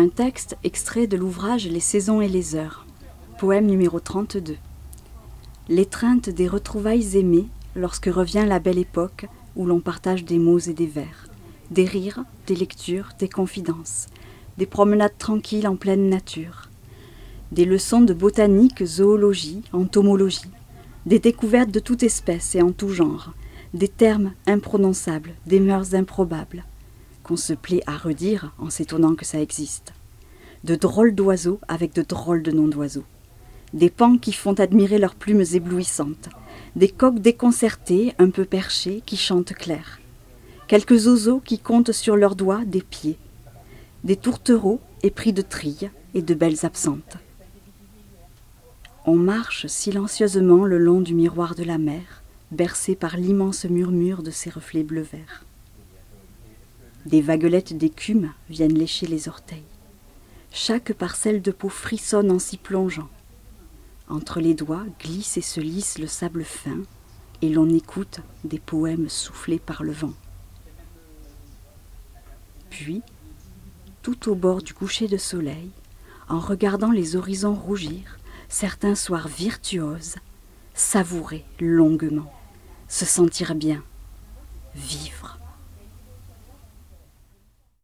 Un texte extrait de l'ouvrage Les saisons et les heures, poème numéro 32. L'étreinte des retrouvailles aimées lorsque revient la belle époque où l'on partage des mots et des vers, des rires, des lectures, des confidences, des promenades tranquilles en pleine nature, des leçons de botanique, zoologie, entomologie, des découvertes de toute espèce et en tout genre, des termes imprononçables, des mœurs improbables, qu'on se plaît à redire en s'étonnant que ça existe, de drôles d'oiseaux avec de drôles de noms d'oiseaux, des pans qui font admirer leurs plumes éblouissantes, des coqs déconcertés, un peu perchés, qui chantent clair, quelques oiseaux qui comptent sur leurs doigts des pieds, des tourtereaux épris de trilles et de belles absentes. On marche silencieusement le long du miroir de la mer, bercé par l'immense murmure de ses reflets bleu-vert. Des vaguelettes d'écume viennent lécher les orteils. Chaque parcelle de peau frissonne en s'y plongeant. Entre les doigts glisse et se lisse le sable fin, et l'on écoute des poèmes soufflés par le vent. Puis, tout au bord du coucher de soleil, en regardant les horizons rougir, certains soirs virtuoses, savourer longuement, se sentir bien, vivre.